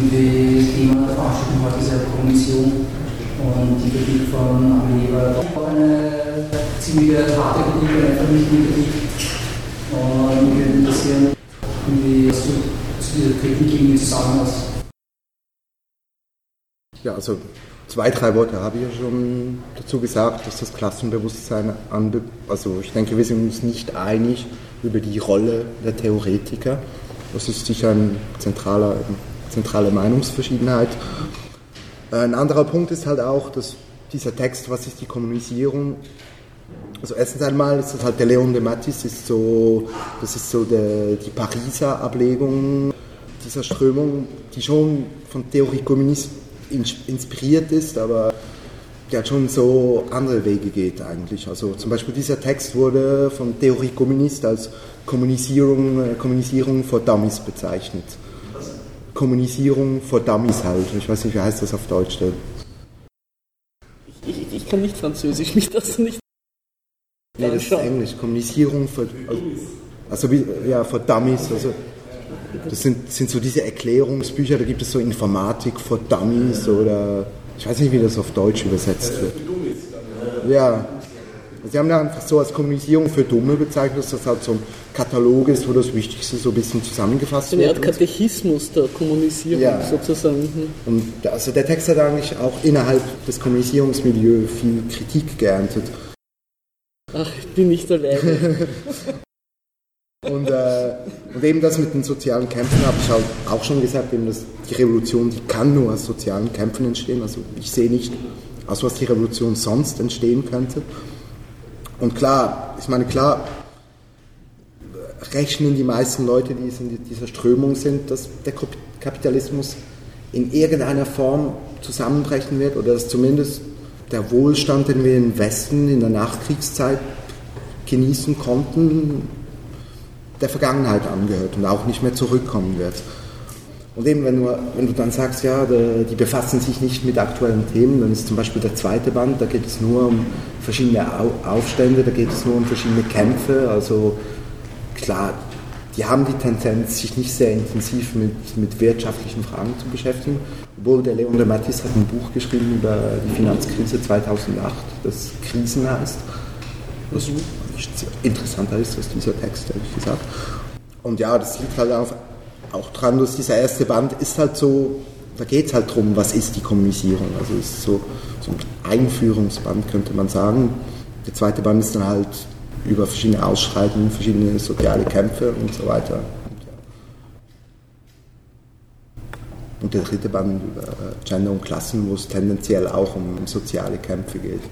das Thema der heute ist ja Kommission und die Kritik von Arbeitgeber auch eine ziemlich harte Kritik, einfach nicht Kritik. Und mich würde interessieren, wie du zu dieser Kritik irgendwie zu sagen hast. Ja, also zwei, drei Worte habe ich ja schon dazu gesagt, dass das Klassenbewusstsein anbe also ich denke, wir sind uns nicht einig über die Rolle der Theoretiker. Das ist sicher eine zentrale, zentrale Meinungsverschiedenheit. Ein anderer Punkt ist halt auch, dass dieser Text, was ist die Kommunisierung? Also erstens einmal ist das halt der Leon de Mattis, ist so, das ist so der, die Pariser Ablegung dieser Strömung, die schon von Theorie Kommunismus inspiriert ist, aber der schon so andere Wege geht eigentlich. Also zum Beispiel dieser Text wurde von Theorie Kommunist als Kommunisierung, Kommunisierung for Dummies bezeichnet. Kommunisierung for Dummies halt. Ich weiß nicht, wie heißt das auf Deutsch denn? Ich, ich, ich kann nicht Französisch, mich das nicht. Nee, das ist Englisch. Kommunisierung für, also, also ja, for Dummies. Also das sind, sind so diese Erklärungsbücher, da gibt es so Informatik for Dummies oder ich weiß nicht, wie das auf Deutsch übersetzt wird. Ja. Sie haben da einfach so als Kommunisierung für Dumme bezeichnet, dass das halt so ein Katalog ist, wo das Wichtigste so ein bisschen zusammengefasst wird. Eine Art Katechismus der Kommunisierung ja. sozusagen. Und also der Text hat eigentlich auch innerhalb des Kommunisierungsmilieus viel Kritik geerntet. Ach, ich bin nicht alleine. Und, äh, und eben das mit den sozialen Kämpfen habe ich halt auch schon gesagt, eben dass die Revolution, die kann nur aus sozialen Kämpfen entstehen. Also ich sehe nicht, aus was die Revolution sonst entstehen könnte. Und klar, ich meine, klar rechnen die meisten Leute, die in dieser Strömung sind, dass der Kapitalismus in irgendeiner Form zusammenbrechen wird oder dass zumindest der Wohlstand, den wir im Westen in der Nachkriegszeit genießen konnten, der Vergangenheit angehört und auch nicht mehr zurückkommen wird. Und eben, wenn du, wenn du dann sagst, ja, die befassen sich nicht mit aktuellen Themen, dann ist zum Beispiel der zweite Band, da geht es nur um verschiedene Aufstände, da geht es nur um verschiedene Kämpfe. Also klar, die haben die Tendenz, sich nicht sehr intensiv mit, mit wirtschaftlichen Fragen zu beschäftigen. Obwohl der Leon de Mattis hat ein Buch geschrieben über die Finanzkrise 2008, das Krisen heißt. Das interessanter ist als dieser Text, ehrlich gesagt. Und ja, das liegt halt auch, auch dran, dass dieser erste Band ist halt so, da geht es halt darum, was ist die Kommunisierung. Also es ist so, so ein Einführungsband, könnte man sagen. Der zweite Band ist dann halt über verschiedene Ausschreitungen, verschiedene soziale Kämpfe und so weiter. Und der dritte Band über Gender und Klassen, wo es tendenziell auch um soziale Kämpfe geht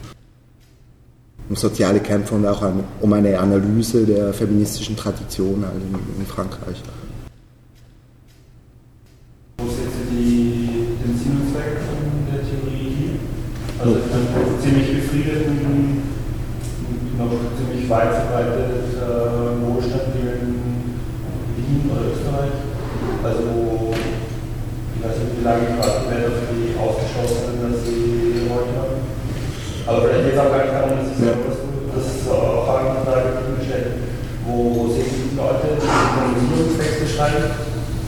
um soziale Kämpfe und auch um eine Analyse der feministischen Tradition also in, Frankreich. Wo ist jetzt die, den Sinn und Zweck der Theorie? Also ich bin ziemlich befriedet und noch ziemlich weit verbreitet äh, Wohlstand hier in Wien oder Österreich. Also ich weiß nicht, wie lange die Welt auf die ausgeschlossen sind, dass sie heute haben. Aber vielleicht jetzt auch gar nicht darum, dass ich ja. sage, das ist auch Fragenfrage gestellt, wo sich die Leute die Kommunikationswechsel schreiben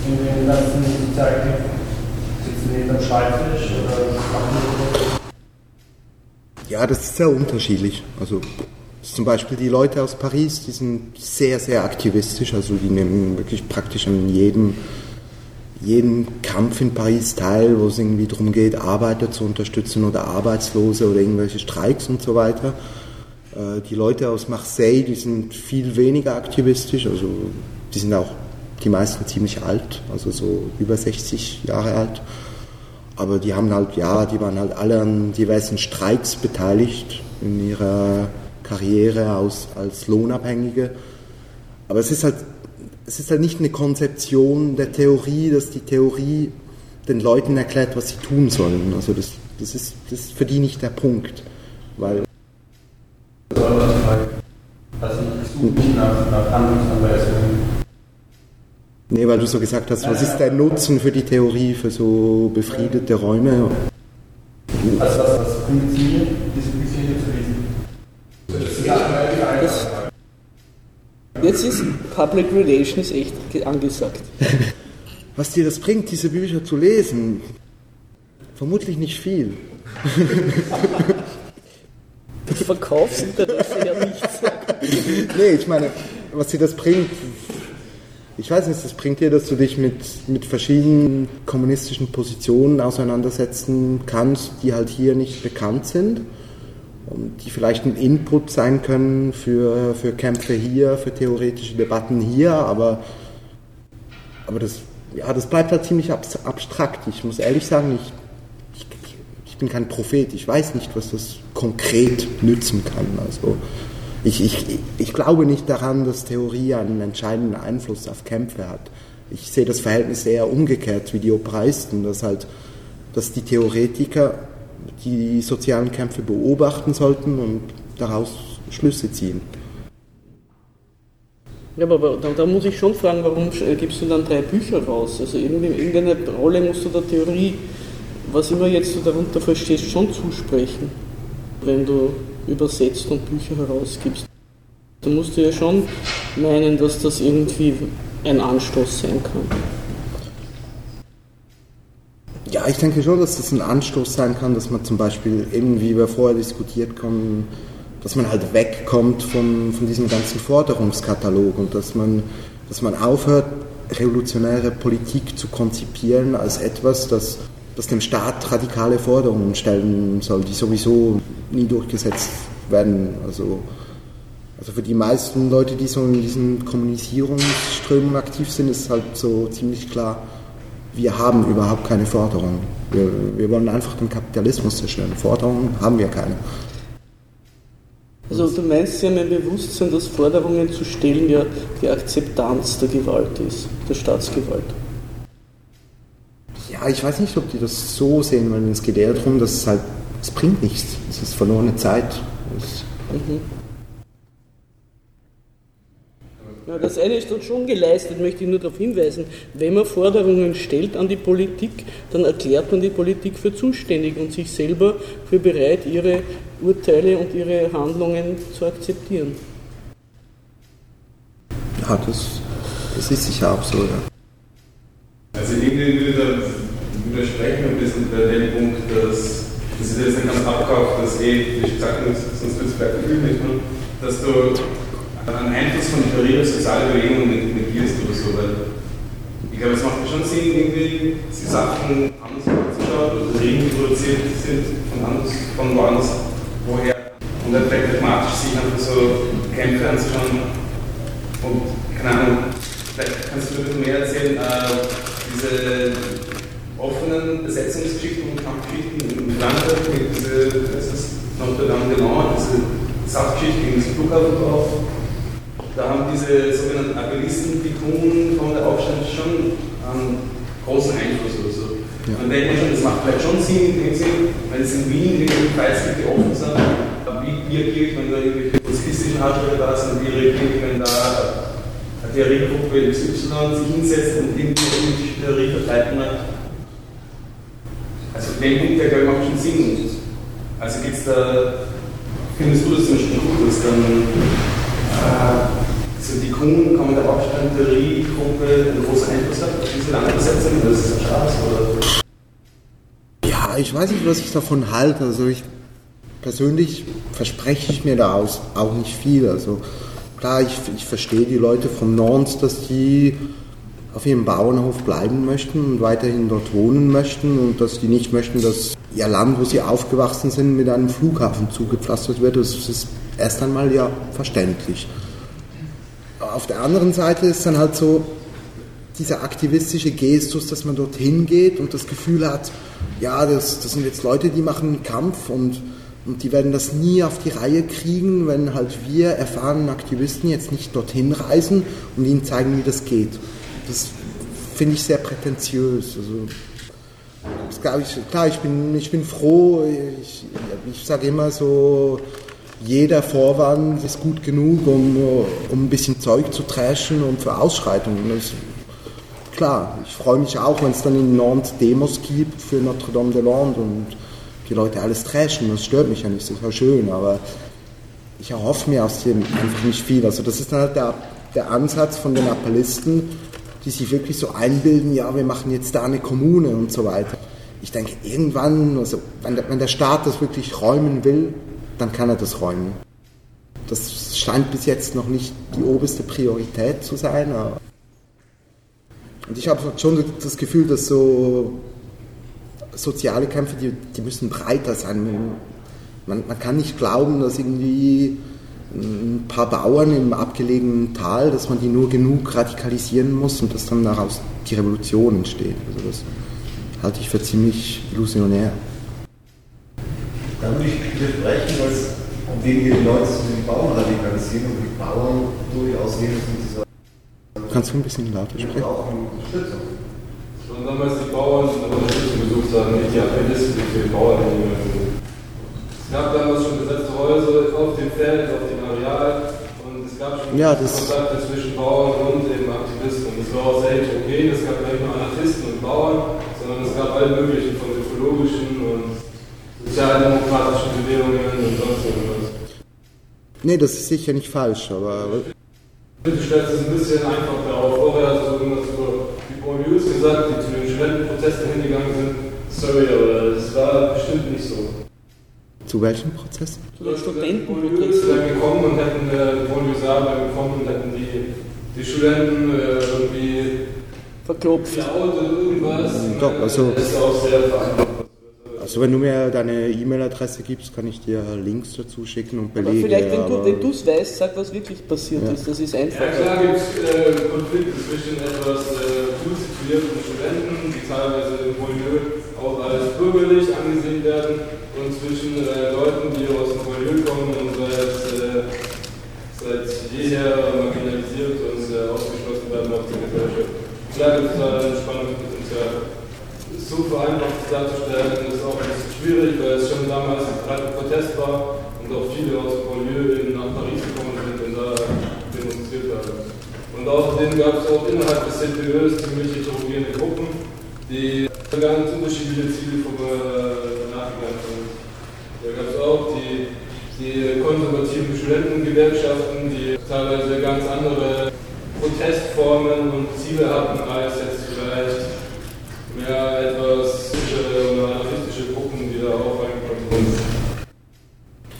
in den ganzen Sozialkämpfen? Sitzen die hinterm Schreibtisch oder machen die Ja, das ist sehr unterschiedlich. Also zum Beispiel die Leute aus Paris, die sind sehr, sehr aktivistisch, also die nehmen wirklich praktisch an jedem jedem Kampf in Paris teil, wo es irgendwie darum geht, Arbeiter zu unterstützen oder Arbeitslose oder irgendwelche Streiks und so weiter. Äh, die Leute aus Marseille, die sind viel weniger aktivistisch, also die sind auch die meisten ziemlich alt, also so über 60 Jahre alt. Aber die haben halt, ja, die waren halt alle an diversen Streiks beteiligt in ihrer Karriere als, als Lohnabhängige. Aber es ist halt es ist halt nicht eine Konzeption der Theorie, dass die Theorie den Leuten erklärt, was sie tun sollen. Also das, das, ist, das ist für die nicht der Punkt. Weil also nicht nach, nach Handlungsanweisungen. Nee, weil du so gesagt hast, was ist der Nutzen für die Theorie, für so befriedete Räume? Also was, was bringt Sie, diese Bücher hier zu lesen? Das ist ja, Jetzt ist Public Relations echt angesagt. was dir das bringt, diese Bücher zu lesen? Vermutlich nicht viel. Du Verkaufsinteresse ja nichts. nee, ich meine, was dir das bringt, ich weiß nicht, das bringt dir, dass du dich mit, mit verschiedenen kommunistischen Positionen auseinandersetzen kannst, die halt hier nicht bekannt sind die vielleicht ein Input sein können für, für Kämpfe hier, für theoretische Debatten hier, aber, aber das, ja, das bleibt halt ziemlich abstrakt. Ich muss ehrlich sagen, ich, ich, ich bin kein Prophet, ich weiß nicht, was das konkret nützen kann. Also, ich, ich, ich glaube nicht daran, dass Theorie einen entscheidenden Einfluss auf Kämpfe hat. Ich sehe das Verhältnis eher umgekehrt wie die Operaisten, dass halt, dass die Theoretiker die sozialen Kämpfe beobachten sollten und daraus Schlüsse ziehen. Ja, aber da, da, muss ich schon fragen, warum gibst du dann drei Bücher raus? Also irgendeine Rolle musst du der Theorie, was immer jetzt du darunter verstehst, schon zusprechen, wenn du übersetzt und Bücher herausgibst. Da musst du ja schon meinen, dass das irgendwie ein Anstoß sein kann. Ja, ich denke schon, dass das ein Anstoß sein kann, dass man zum Beispiel eben, wie wir vorher diskutiert haben, dass man halt wegkommt von, von diesem ganzen Forderungskatalog und dass man, dass man aufhört, revolutionäre Politik zu konzipieren als etwas, das, das dem Staat radikale Forderungen stellen soll, die sowieso nie durchgesetzt werden. Also, also für die meisten Leute, die so in diesen Kommunisierungsströmungen aktiv sind, ist halt so ziemlich klar, wir haben überhaupt keine Forderungen. Wir, wir wollen einfach den Kapitalismus zerstören. Forderungen haben wir keine. Also du meinst, Sie haben ein Bewusstsein, dass Forderungen zu stellen ja die Akzeptanz der Gewalt ist, der Staatsgewalt. Ja, ich weiß nicht, ob die das so sehen, weil es geht eher darum, dass es halt, es bringt nichts. Es ist verlorene Zeit. Es mhm. Ja, das eine ist dort schon geleistet, möchte ich nur darauf hinweisen. Wenn man Forderungen stellt an die Politik, dann erklärt man die Politik für zuständig und sich selber für bereit, ihre Urteile und ihre Handlungen zu akzeptieren. Ja, das, das ist sicher auch so, ja. Also irgendwie würde da widersprechen ein bisschen bei dem Punkt, dass das ist jetzt nicht ganz abkauft, dass eh, wie ich gesagt sonst wird es vielleicht nicht, dass du einen Einfluss von Theorie der sozialen Bewegung negierst oder so, weil ich glaube, es macht schon Sinn, irgendwie die Sachen anders anzuschauen oder die produziert sind von, anders, von woanders, woher. Und dann vielleicht pragmatisch sich einfach so Kämpfe anzuschauen und keine Ahnung, vielleicht kannst du ein bisschen mehr erzählen, äh, diese offenen Besetzungsgeschichten und Kampfgeschichten in Frankreich mit diese, das ist Notre Dame de Lande, diese Sachgeschichte gegen das Flughafen drauf da haben diese sogenannten Appellisten, die Kunden von der Aufstand schon einen großen Einfluss oder so. Ja. Dann denkt man schon, das macht vielleicht schon Sinn in dem Sinn, wenn es in Wien irgendwelche Freizüge offen sind, wie, wie agiere ich, wenn da irgendwelche pazifistischen Hartschreiber da sind, wie reagiere ich, wenn da eine Theoriegruppe XY sich hinsetzt und irgendeine Theorie vertreibt Also den Punkt, der glaube ich macht schon Sinn. Also gibt es da, findest du das zum Beispiel gut, dass dann äh, so die Kunden kommen der Hauptstandtheorie-Gruppe einen großen Einfluss auf diese Landbesetzung? Das ist ein Spaß, oder? Ja, ich weiß nicht, was ich davon halte. Also ich persönlich verspreche ich mir daraus auch nicht viel. Also klar, ich, ich verstehe die Leute vom Nord, dass die auf ihrem Bauernhof bleiben möchten und weiterhin dort wohnen möchten und dass die nicht möchten, dass ihr Land, wo sie aufgewachsen sind, mit einem Flughafen zugepflastert wird. Das ist erst einmal ja verständlich auf der anderen Seite ist dann halt so dieser aktivistische Gestus, dass man dorthin geht und das Gefühl hat, ja, das, das sind jetzt Leute, die machen einen Kampf und, und die werden das nie auf die Reihe kriegen, wenn halt wir erfahrenen Aktivisten jetzt nicht dorthin reisen und ihnen zeigen, wie das geht. Das finde ich sehr prätentiös. Also, klar, ich bin, ich bin froh, ich, ich sage immer so, jeder Vorwand ist gut genug, um, um ein bisschen Zeug zu trashen und für Ausschreitungen. Das, klar, ich freue mich auch, wenn es dann in Nantes Demos gibt für Notre Dame de Lande und die Leute alles trashen. Das stört mich ja nicht, das ist ja schön, aber ich erhoffe mir aus dem einfach nicht viel. Also das ist dann halt der, der Ansatz von den Appellisten, die sich wirklich so einbilden, ja, wir machen jetzt da eine Kommune und so weiter. Ich denke, irgendwann, also wenn der, wenn der Staat das wirklich räumen will, dann kann er das räumen. Das scheint bis jetzt noch nicht die oberste Priorität zu sein. Und ich habe schon das Gefühl, dass so soziale Kämpfe, die, die müssen breiter sein. Man, man kann nicht glauben, dass irgendwie ein paar Bauern im abgelegenen Tal, dass man die nur genug radikalisieren muss und dass dann daraus die Revolution entsteht. Also das halte ich für ziemlich illusionär. Da würde ich widersprechen, weil es wenige Leute zu den Bauern radikalisieren und die Bauern durchaus wenigstens dieser. Kannst du ein bisschen lauter sprechen? Auch Unterstützung. Schon damals die Bauern Unterstützung gesucht haben, nicht die Appellisten, die für die Bauern Es gab damals schon besetzte Häuser auf dem Feld, auf dem Areal und es gab schon ja, das Kontakte zwischen Bauern und eben Aktivisten. Und es war auch sehr heterogen, es gab nicht nur Anarchisten und Bauern, sondern es gab alle möglichen von ökologischen und sozialdemokratischen Bewegungen und sonst irgendwas. Nee, das ist sicher nicht falsch, aber. Du stellst es ein bisschen einfach darauf. Vorher hast du irgendwas über die Banlieues gesagt, die zu den Studentenprotesten hingegangen sind. Sorry, aber das war bestimmt nicht so. Zu welchen Prozessen? Zu den Studentenprotesten. Die wären gekommen und hätten, äh, die Banlieusarbeiter wären gekommen und hätten die, die Studenten äh, irgendwie verklopft. Oder irgendwas. Doch, also. Das ist auch sehr verantwortlich. Also wenn du mir deine E-Mail-Adresse gibst, kann ich dir Links dazu schicken und Belege. Aber vielleicht, wenn du es weißt, sag, was wirklich passiert ja. ist. Das ist einfach. Ja, klar gibt es äh, Konflikte zwischen etwas äh, gut situierten Studenten, die teilweise im Milieu auch als bürgerlich angesehen werden, und zwischen äh, Leuten, die aus dem Milieu kommen und seit, äh, seit jeher marginalisiert und äh, ausgeschlossen werden aus der Gesellschaft. Klar gibt es da ein Spannungspotenzial so vereinfacht darzustellen, ist auch ein bisschen schwierig, weil es schon damals ein Protest war und auch viele aus dem Banlieue nach Paris gekommen sind und da demonstriert haben. Und außerdem gab es auch innerhalb des CPÖs ziemlich heterogene Gruppen, die ganz unterschiedliche Ziele äh, nachgegangen sind. Da gab es auch die, die konservativen Studentengewerkschaften, die teilweise ganz andere Protestformen und Ziele hatten als jetzt vielleicht mehr etwas oder anarchistische Gruppen, die da auch reingekommen sind.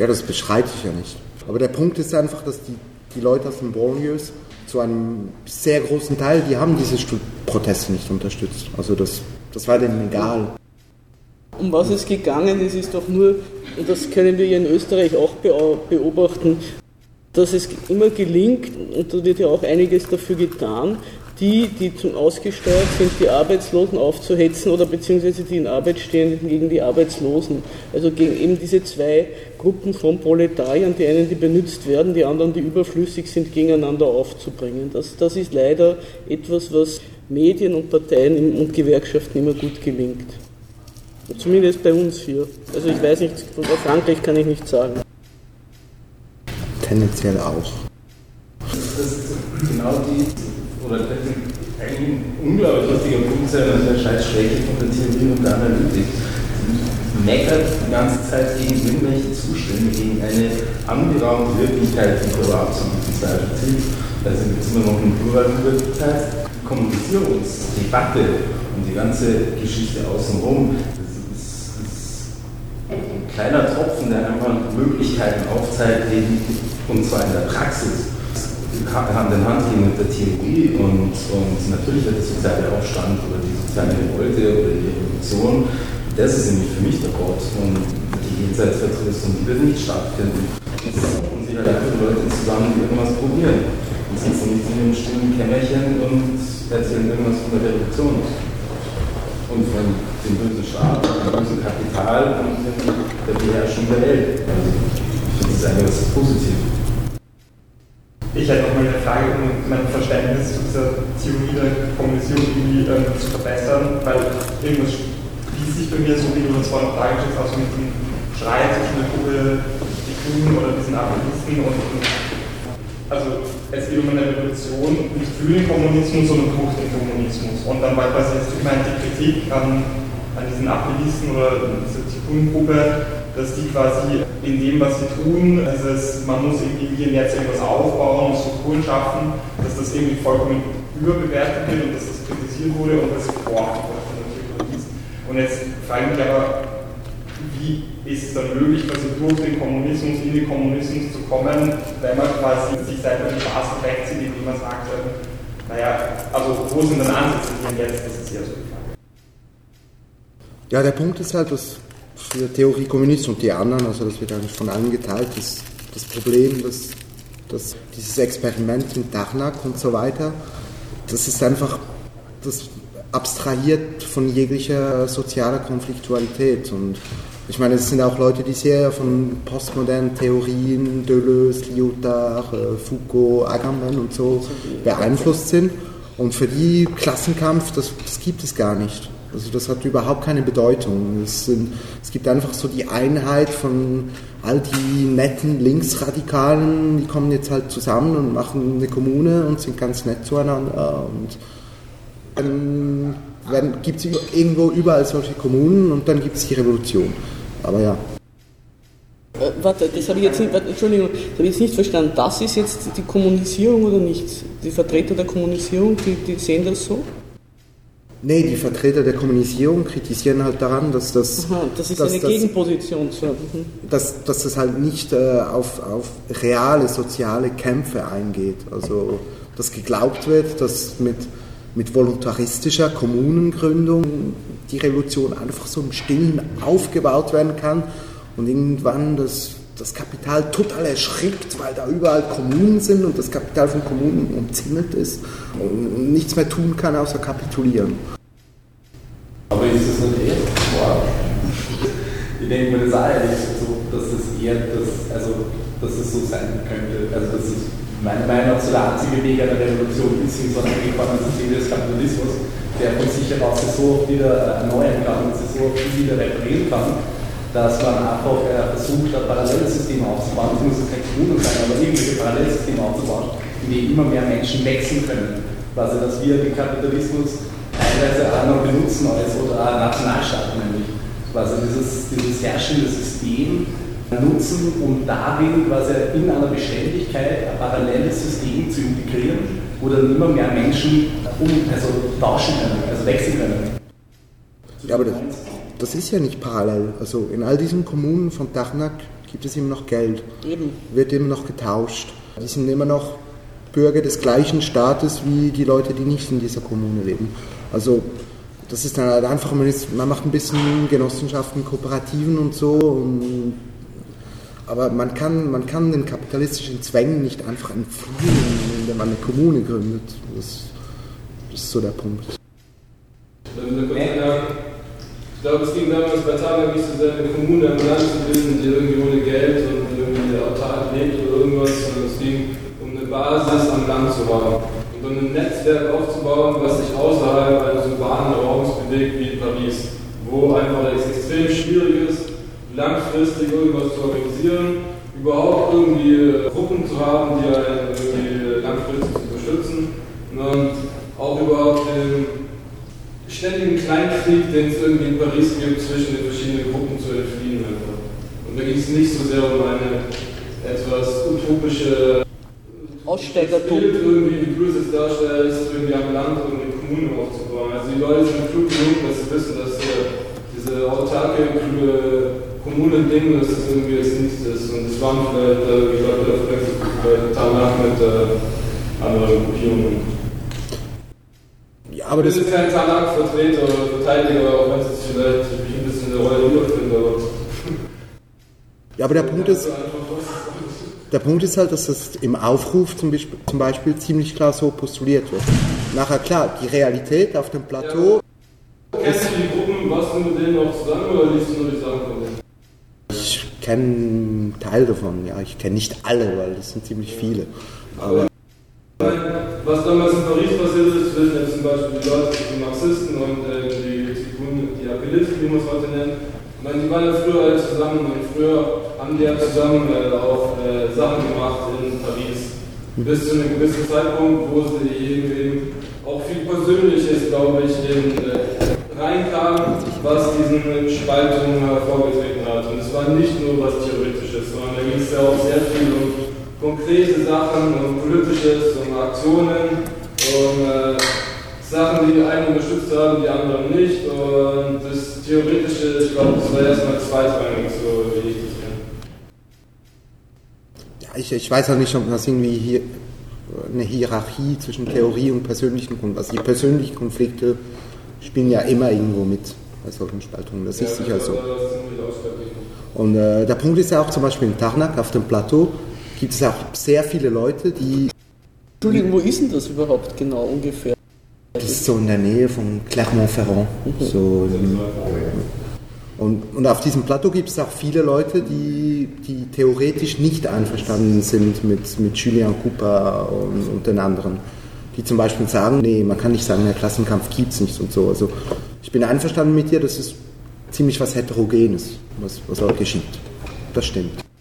Ja, das beschreite ich ja nicht. Aber der Punkt ist einfach, dass die, die Leute aus den Banlieues zu einem sehr großen Teil, die haben diese Proteste nicht unterstützt. Also das, das war denen egal. Um was es gegangen ist, ist doch nur, und das können wir hier in Österreich auch beobachten, dass es immer gelingt, und da wird ja auch einiges dafür getan, die, die zum ausgesteuert sind, die Arbeitslosen aufzuhetzen oder beziehungsweise die in Arbeit stehenden gegen die Arbeitslosen. Also gegen eben diese zwei Gruppen von Proletariern, die einen, die benutzt werden, die anderen, die überflüssig sind, gegeneinander aufzubringen. Das, das ist leider etwas, was Medien und Parteien und Gewerkschaften immer gut gelingt. Zumindest bei uns hier. Also ich weiß nicht, von Frankreich kann ich nicht sagen. Tendenziell auch. Das ist genau die oder eigentlich ein unglaublich lustiger Punkt sein, also der scheiß Schwäche von der Theorie und der Analytik. Sie meckert die ganze Zeit gegen irgendwelche Zustände, gegen eine angeraumte Wirklichkeit, die vor absoluten Zeit zieht. Also es immer noch eine plurale Wirklichkeit. Die Kommunikationsdebatte und die ganze Geschichte außenrum, das ist ein kleiner Tropfen, der einfach Möglichkeiten aufzeigt, und zwar in der Praxis Hand in Hand gehen mit der Theorie und, und natürlich der soziale Aufstand oder die soziale Revolte oder die Revolution, das ist nämlich für mich der Ort und die Jenseitsvertröstung, die wird nicht stattfinden. Sich halt einfach Leute zusammen, die irgendwas probieren und sitzen nicht in einem stillen Kämmerchen und erzählen irgendwas von der Revolution und von dem bösen Staat, dem bösen Kapital und der Beherrschung der Welt. Also, ich finde das eigentlich was Positives. Ich hätte noch mal eine Frage, um mein Verständnis zu dieser Theorie der Kommunikation irgendwie ähm, zu verbessern, weil irgendwas schließt sich bei mir so, wie du das vorhin noch dargestellt hast, mit dem Streit zwischen der Gruppe, die Grünen oder diesen Aktivisten und, und also es geht um eine Revolution nicht für den Kommunismus, sondern durch den Kommunismus. Und dann war quasi jetzt immer die Kritik an, an diesen Aktivisten oder dieser Grünen-Gruppe, dass die quasi in dem, was sie tun, dieses, man muss irgendwie hier jetzt irgendwas aufbauen, Strukturen schaffen, dass das irgendwie vollkommen überbewertet wird und dass das kritisiert wurde und das Theorie ist. Und jetzt frage ich mich aber, wie ist es dann möglich, quasi durch den Kommunismus in den Kommunismus zu kommen, wenn man quasi sich selber die Straße wegzieht, indem man sagt, naja, also wo sind dann Ansätze hier jetzt? Das ist ja so die Frage. Ja, der Punkt ist halt, dass für Theorie Kommunist und die anderen, also das wird eigentlich von allen geteilt, ist das Problem, dass, dass dieses Experiment mit Darnak und so weiter, das ist einfach, das abstrahiert von jeglicher sozialer Konfliktualität und ich meine, es sind auch Leute, die sehr von postmodernen Theorien, Deleuze, Lyotard, äh, Foucault, Agamben und so beeinflusst sind. Und für die Klassenkampf, das, das gibt es gar nicht. Also das hat überhaupt keine Bedeutung. Es, sind, es gibt einfach so die Einheit von all die netten Linksradikalen, die kommen jetzt halt zusammen und machen eine Kommune und sind ganz nett zueinander. Und dann gibt es irgendwo überall solche Kommunen und dann gibt es die Revolution. Aber ja. Äh, warte, das habe ich jetzt nicht, warte, Entschuldigung, das habe ich jetzt nicht verstanden. Das ist jetzt die Kommunisierung oder nicht? Die Vertreter der Kommunisierung, die, die sehen das so? Nee, die Vertreter der Kommunisierung kritisieren halt daran, dass das. Aha, das ist dass, eine Gegenposition zu. Mhm. Dass, dass das halt nicht äh, auf, auf reale soziale Kämpfe eingeht. Also, dass geglaubt wird, dass mit, mit voluntaristischer Kommunengründung die Revolution einfach so im Stillen aufgebaut werden kann und irgendwann das, das Kapital total erschrickt, weil da überall Kommunen sind und das Kapital von Kommunen umzingelt ist und nichts mehr tun kann, außer kapitulieren. Aber ist das nicht eher. Ich denke mir das auch ehrlich so, dass es eher das, also, dass es so sein könnte. Also, dass es meiner Meinung nach so der einzige Weg einer Revolution ist in so einem angekommenen System des Kapitalismus, der von sich heraus so wieder erneuern kann und sich so wieder reparieren kann, dass man einfach äh, versucht, ein Parallelsystem aufzubauen, es muss jetzt kein Kommunen sein, aber irgendwelche Parallelsysteme aufzubauen, in denen immer mehr Menschen wechseln können. Also, dass wir den Kapitalismus teilweise auch noch benutzen als oder auch Nationalstaaten nämlich. Also dieses, dieses herrschende System nutzen, um darin quasi in einer Beständigkeit ein paralleles System zu integrieren, wo dann immer mehr Menschen um, also tauschen können, also wechseln können. Ja, aber das, das ist ja nicht parallel. Also in all diesen Kommunen von Dachnack gibt es immer noch Geld. Eben. Wird immer noch getauscht. Die sind immer noch Bürger des gleichen Staates wie die Leute, die nicht in dieser Kommune leben. Also das ist dann halt einfach, man, ist, man macht ein bisschen Genossenschaften, Kooperativen und so. Und, aber man kann, man kann den kapitalistischen Zwängen nicht einfach entfliehen, indem man eine Kommune gründet. Das, das ist so der Punkt. Ich glaube, es ging damals bei Tanak nicht so sehr, eine Kommune am Land zu bilden, die irgendwie ohne Geld und irgendwie autark lebt oder irgendwas, sondern es ging um eine Basis am Land zu haben. Und um ein Netzwerk aufzubauen, was sich außerhalb eines urbanen Raums bewegt wie in Paris, wo einfach es extrem schwierig ist, langfristig irgendwas zu organisieren, überhaupt irgendwie Gruppen zu haben, die einen irgendwie langfristig unterstützen und auch überhaupt den ständigen Kleinkrieg, den es irgendwie in Paris gibt, zwischen den verschiedenen Gruppen zu entfliehen einfach. Und da ging es nicht so sehr um eine etwas utopische Aussteigertum. Bild irgendwie, wie du es darstellst, irgendwie am Land irgendwie eine Kommune aufzubauen. Also die Leute sind klug genug, dass sie wissen, dass äh, diese autarke Kommunen-Ding, dass das irgendwie das nichts ist. Und es waren vielleicht, äh, ich glaube, vielleicht danach mit äh, anderen Gruppierungen. Ja, aber das ich bin kein Tanak-Vertreter oder Verteidiger, auch wenn es sich vielleicht ein bisschen in der Rolle wiederfindet. Aber ja, aber der Punkt ist, der Punkt ist halt, dass das im Aufruf zum Beispiel, zum Beispiel ziemlich klar so postuliert wird. Nachher klar, die Realität auf dem Plateau. Ja. Kennst du die Gruppen, warst du mit denen noch zusammen oder liest du nur die Sachen von denen? Ich kenne einen Teil davon, ja. Ich kenne nicht alle, weil das sind ziemlich viele. Aber was damals in Paris passiert ist, wissen jetzt zum Beispiel die Leute, die Marxisten und äh, die, die, die Appellisten, wie man es heute nennt. Meine, die waren ja früher alle zusammen und früher haben die ja zusammen äh, auch äh, Sachen gemacht in Paris. Bis zu einem gewissen Zeitpunkt, wo sie eben auch viel Persönliches, glaube ich, in, äh, reinkam, was diesen Spaltungen hervorgetreten hat. Und es war nicht nur was Theoretisches, sondern da ging es ja auch sehr viel um konkrete Sachen, um Politisches, um Aktionen. Und äh, Sachen, die einen unterstützt haben, die anderen nicht. Und das Theoretische, ich glaube, das war erstmal zweitrangig, so wie ich das kenne. Ja, ich, ich weiß auch nicht, ob das irgendwie hier eine Hierarchie zwischen Theorie und persönlichen Konflikten. Also die persönlichen Konflikte spielen ja immer irgendwo mit bei solchen Spaltungen. Das ist sicher so. Und äh, der Punkt ist ja auch zum Beispiel in Tarnac auf dem Plateau gibt es auch sehr viele Leute, die. Entschuldigung, wo ist denn das überhaupt genau ungefähr? Das ist so in der Nähe von Clermont-Ferrand. Mhm. So und, und auf diesem Plateau gibt es auch viele Leute, die, die theoretisch nicht einverstanden sind mit, mit Julien Coupa und, und den anderen. Die zum Beispiel sagen, nee, man kann nicht sagen, der Klassenkampf gibt es nicht und so. Also ich bin einverstanden mit dir, das ist ziemlich was Heterogenes, was, was dort geschieht. Das stimmt.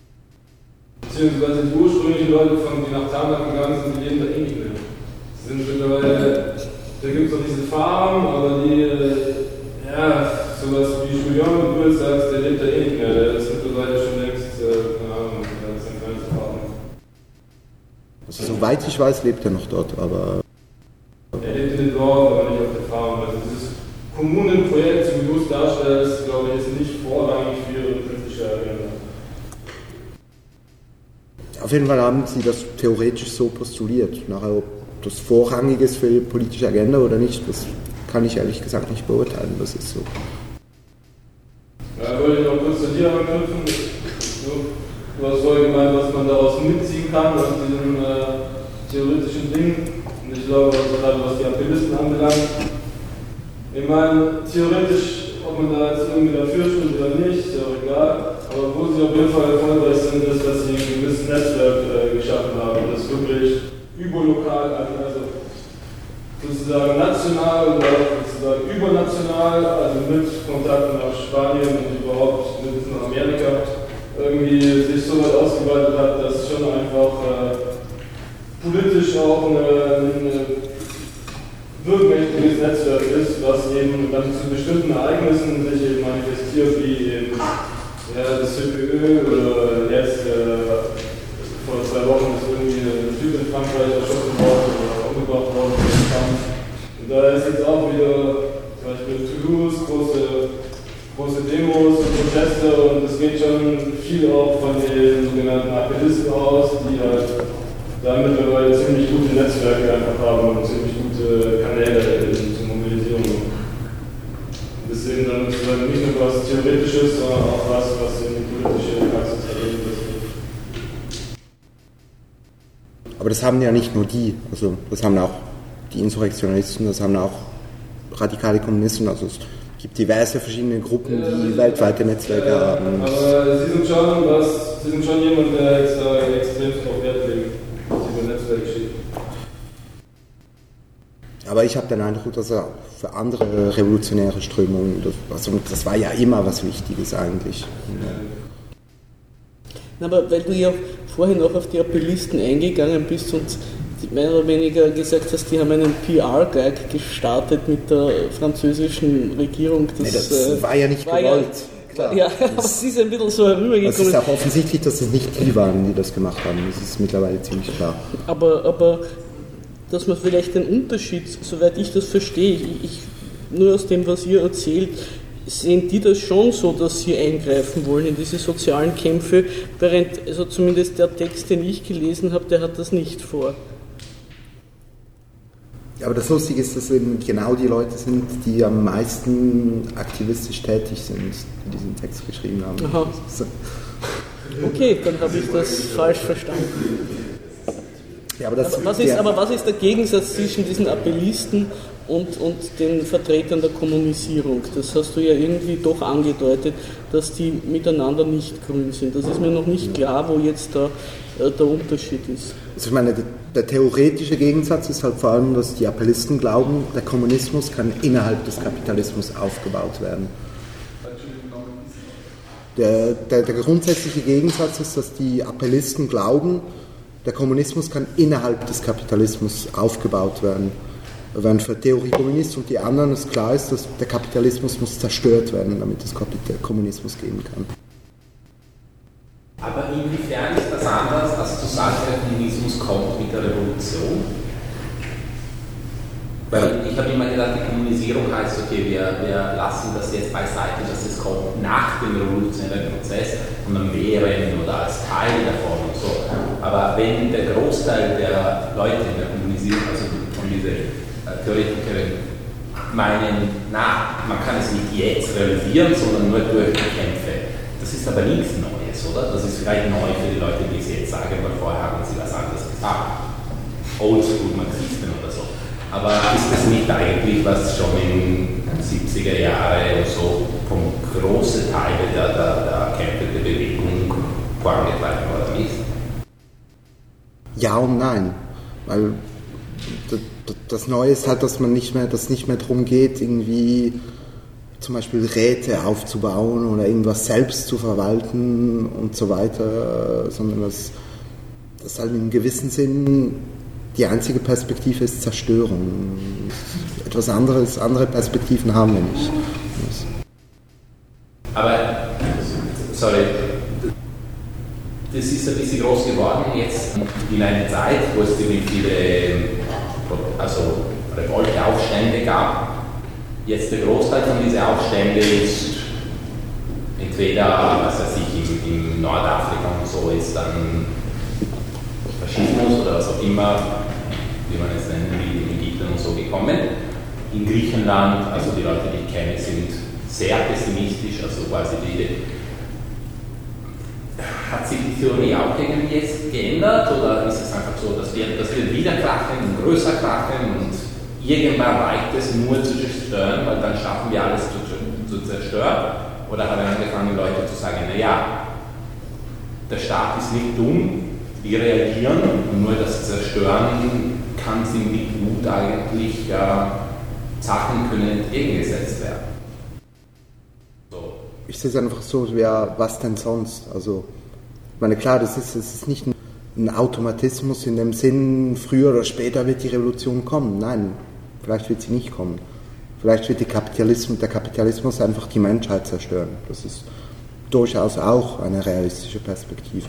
Beziehungsweise die ursprünglichen Leute, von, die nach Tarnac gegangen sind, die leben da eh nicht mehr. Die sind mittlerweile, da gibt es noch diese Farm, aber die, äh, ja, sowas wie Julian, wie du jetzt sagst, der lebt da eh nicht mehr. Der ist mittlerweile schon längst, äh, keine Ahnung, der ist ein kleines Farm. Also soweit ich weiß, lebt er noch dort, aber Er lebt in den Dorf, aber nicht auf der Farm. Also dieses Kommunenprojekt, so wie du es darstellst, glaube ich, ist nicht vorrangig für ihre politische Agenda. Auf jeden Fall haben sie das theoretisch so postuliert. Nachher, ob das vorrangig ist für die politische Agenda oder nicht, das kann ich ehrlich gesagt nicht beurteilen. Das ist so. Ja, wollte ich noch kurz zu dir anknüpfen. Du, hast vorhin gemeint, was man daraus mitziehen kann, aus diesem äh, theoretischen Ding. Und ich glaube, also gerade was die Appellisten anbelangt, ich meine, theoretisch, ob man da jetzt irgendwie dafür stimmt oder nicht, ist ja auch egal. Aber wo sie auf jeden Fall erfolgreich sind, ist, dass sie ein gewisses Netzwerk äh, geschaffen haben, das wirklich überlokal, also sozusagen national oder sozusagen übernational, also mit Kontakten nach Spanien und überhaupt mit Amerika, irgendwie sich so weit ausgeweitet hat, dass schon einfach äh, politisch auch eine, eine wirkmächtiges Netzwerk ist, was eben dann zu bestimmten Ereignissen sich eben manifestiert, wie eben ja, das CPÖ oder jetzt äh, vor zwei Wochen ist irgendwie ein Typ in Frankreich erschossen worden oder umgebracht worden den Kampf. Und da ist jetzt auch wieder zum Beispiel in Toulouse große, große Demos und Proteste und es geht schon viel auch von den sogenannten Appellisten aus, die halt da mittlerweile ziemlich gute Netzwerke einfach haben und ziemlich gute Kanäle Mobilisierung. Deswegen dann sozusagen nicht nur was Theoretisches, sondern auch was, was in die politische Praxis erlebt wird. Aber das haben ja nicht nur die, also das haben auch die Insurrektionisten, das haben auch radikale Kommunisten, also es gibt diverse verschiedene Gruppen, die weltweite Netzwerke Ja, haben. aber Sie sind schon was, Sie sind schon jemand, der jetzt da extrem drauf Wert legt, was über Netzwerk steht. Aber ich habe den Eindruck, dass er für andere revolutionäre Strömungen, das, also das war ja immer was Wichtiges eigentlich. Na, Aber weil du ja vorhin auch auf die Appellisten eingegangen bist und mehr oder weniger gesagt hast, die haben einen PR-Guide gestartet mit der französischen Regierung. Nee, das äh, war ja nicht war gewollt. Ja, Klar. ja, aber es ist ein bisschen so Es herübergekommen. ist auch offensichtlich, dass es nicht die waren, die das gemacht haben. Das ist mittlerweile ziemlich klar. Aber, aber dass man vielleicht den Unterschied, soweit ich das verstehe, ich, nur aus dem, was ihr erzählt, sehen die das schon so, dass sie eingreifen wollen in diese sozialen Kämpfe, während also zumindest der Text, den ich gelesen habe, der hat das nicht vor. Ja, aber das Lustige ist, dass eben genau die Leute sind, die am meisten aktivistisch tätig sind, die diesen Text geschrieben haben. Aha. Okay, dann habe ich das falsch verstanden. Ja, aber, das, was, ist, der- aber was ist der Gegensatz zwischen diesen Appellisten und, und den Vertretern der Kommunisierung? Das hast du ja irgendwie doch angedeutet, dass die miteinander nicht grün sind. Das ist mir noch nicht klar, wo jetzt da, äh, der Unterschied ist. Also ich meine, der, der theoretische Gegensatz ist halt vor allem, dass die Appellisten glauben, der Kommunismus kann innerhalb des Kapitalismus aufgebaut werden. Der, der, der grundsätzliche Gegensatz ist, dass die Appellisten glauben, der Kommunismus kann innerhalb des Kapitalismus aufgebaut werden. Während für Theorie Kommunist und die anderen es klar ist, dass der Kapitalismus muss zerstört werden, damit es Kommunismus geben kann. Aber inwiefern ist das anders, als zu sagen, der Kommunismus kommt mit der Revolution? ist, okay, wir, wir lassen das jetzt beiseite, dass es kommt nach dem revolutionären Prozess und dann wären oder als Teil davon. Aber wenn der Großteil der Leute in der Kommunisierung, also von diesen äh, Theoretikerinnen, meinen, na, man kann es nicht jetzt realisieren, sondern nur durch Kämpfe. Das ist aber nichts Neues, oder? Das ist vielleicht neu für die Leute, die es jetzt sagen, weil vorher haben sie was anderes gesagt. Oldschool Marxisten oder so. Aber ist das nicht eigentlich, was schon in den 70er Jahren so vom großen Teil der, der, der Kämpfe der Bewegung vorangetragen worden ist? Ja und nein. Weil das Neue ist halt, dass man nicht mehr, dass nicht mehr darum geht, irgendwie zum Beispiel Räte aufzubauen oder irgendwas selbst zu verwalten und so weiter, sondern dass das halt in gewissem Sinn die einzige Perspektive ist Zerstörung. Etwas anderes, andere Perspektiven haben wir nicht. Aber, sorry, das ist ein bisschen groß geworden jetzt in einer Zeit, wo es ziemlich viele also Revolte, Aufstände gab. Jetzt der Großteil von diesen Aufständen ist entweder, was weiß ich, in, in Nordafrika und so ist dann Faschismus oder was auch immer, wie man es nennen will, in Ägypten und so gekommen. In Griechenland, also die Leute, die ich kenne, sind sehr pessimistisch, also quasi die hat sich die Theorie auch irgendwie jetzt geändert oder ist es einfach so, dass wir, dass wir wieder krachen und größer krachen und irgendwann reicht es nur zu zerstören, weil dann schaffen wir alles zu, zu zerstören? Oder haben angefangen, Leute zu sagen, naja, der Staat ist nicht dumm, die reagieren und nur das Zerstören kann ziemlich gut eigentlich äh, Sachen können entgegengesetzt werden. Ich sehe es einfach so, ja, was denn sonst? Also meine, klar, das ist, das ist nicht ein Automatismus in dem Sinn, früher oder später wird die Revolution kommen. Nein, vielleicht wird sie nicht kommen. Vielleicht wird Kapitalismus, der Kapitalismus einfach die Menschheit zerstören. Das ist durchaus auch eine realistische Perspektive.